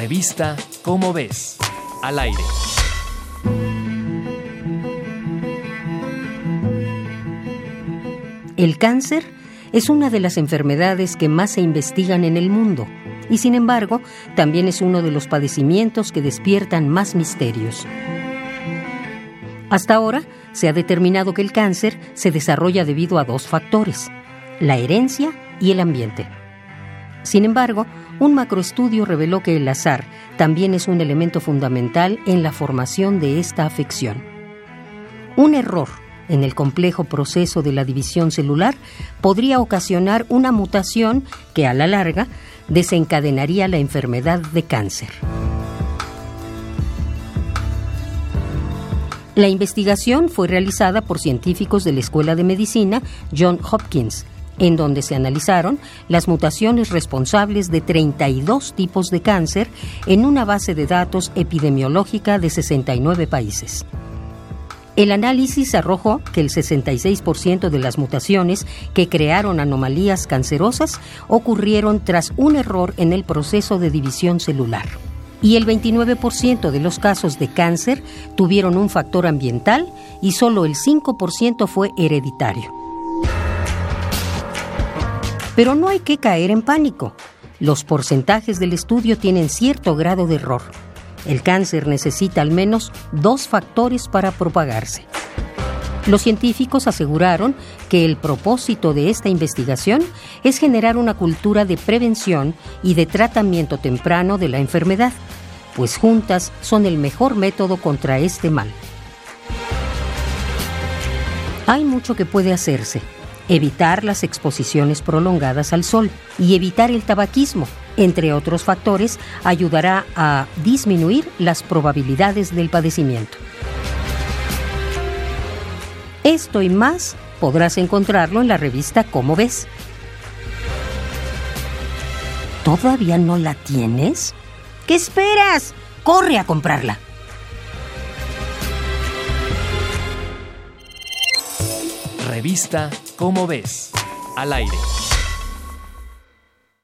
Revista Cómo ves, al aire. El cáncer es una de las enfermedades que más se investigan en el mundo y sin embargo también es uno de los padecimientos que despiertan más misterios. Hasta ahora se ha determinado que el cáncer se desarrolla debido a dos factores, la herencia y el ambiente. Sin embargo, un macroestudio reveló que el azar también es un elemento fundamental en la formación de esta afección. Un error en el complejo proceso de la división celular podría ocasionar una mutación que a la larga desencadenaría la enfermedad de cáncer. La investigación fue realizada por científicos de la Escuela de Medicina John Hopkins, en donde se analizaron las mutaciones responsables de 32 tipos de cáncer en una base de datos epidemiológica de 69 países. El análisis arrojó que el 66% de las mutaciones que crearon anomalías cancerosas ocurrieron tras un error en el proceso de división celular. Y el 29% de los casos de cáncer tuvieron un factor ambiental y solo el 5% fue hereditario. Pero no hay que caer en pánico. Los porcentajes del estudio tienen cierto grado de error. El cáncer necesita al menos dos factores para propagarse. Los científicos aseguraron que el propósito de esta investigación es generar una cultura de prevención y de tratamiento temprano de la enfermedad, pues juntas son el mejor método contra este mal. Hay mucho que puede hacerse. Evitar las exposiciones prolongadas al sol y evitar el tabaquismo, entre otros factores, ayudará a disminuir las probabilidades del padecimiento. Esto y más podrás encontrarlo en la revista Cómo ves. ¿Todavía no la tienes? ¿Qué esperas? Corre a comprarla. Revista Cómo ves, al aire.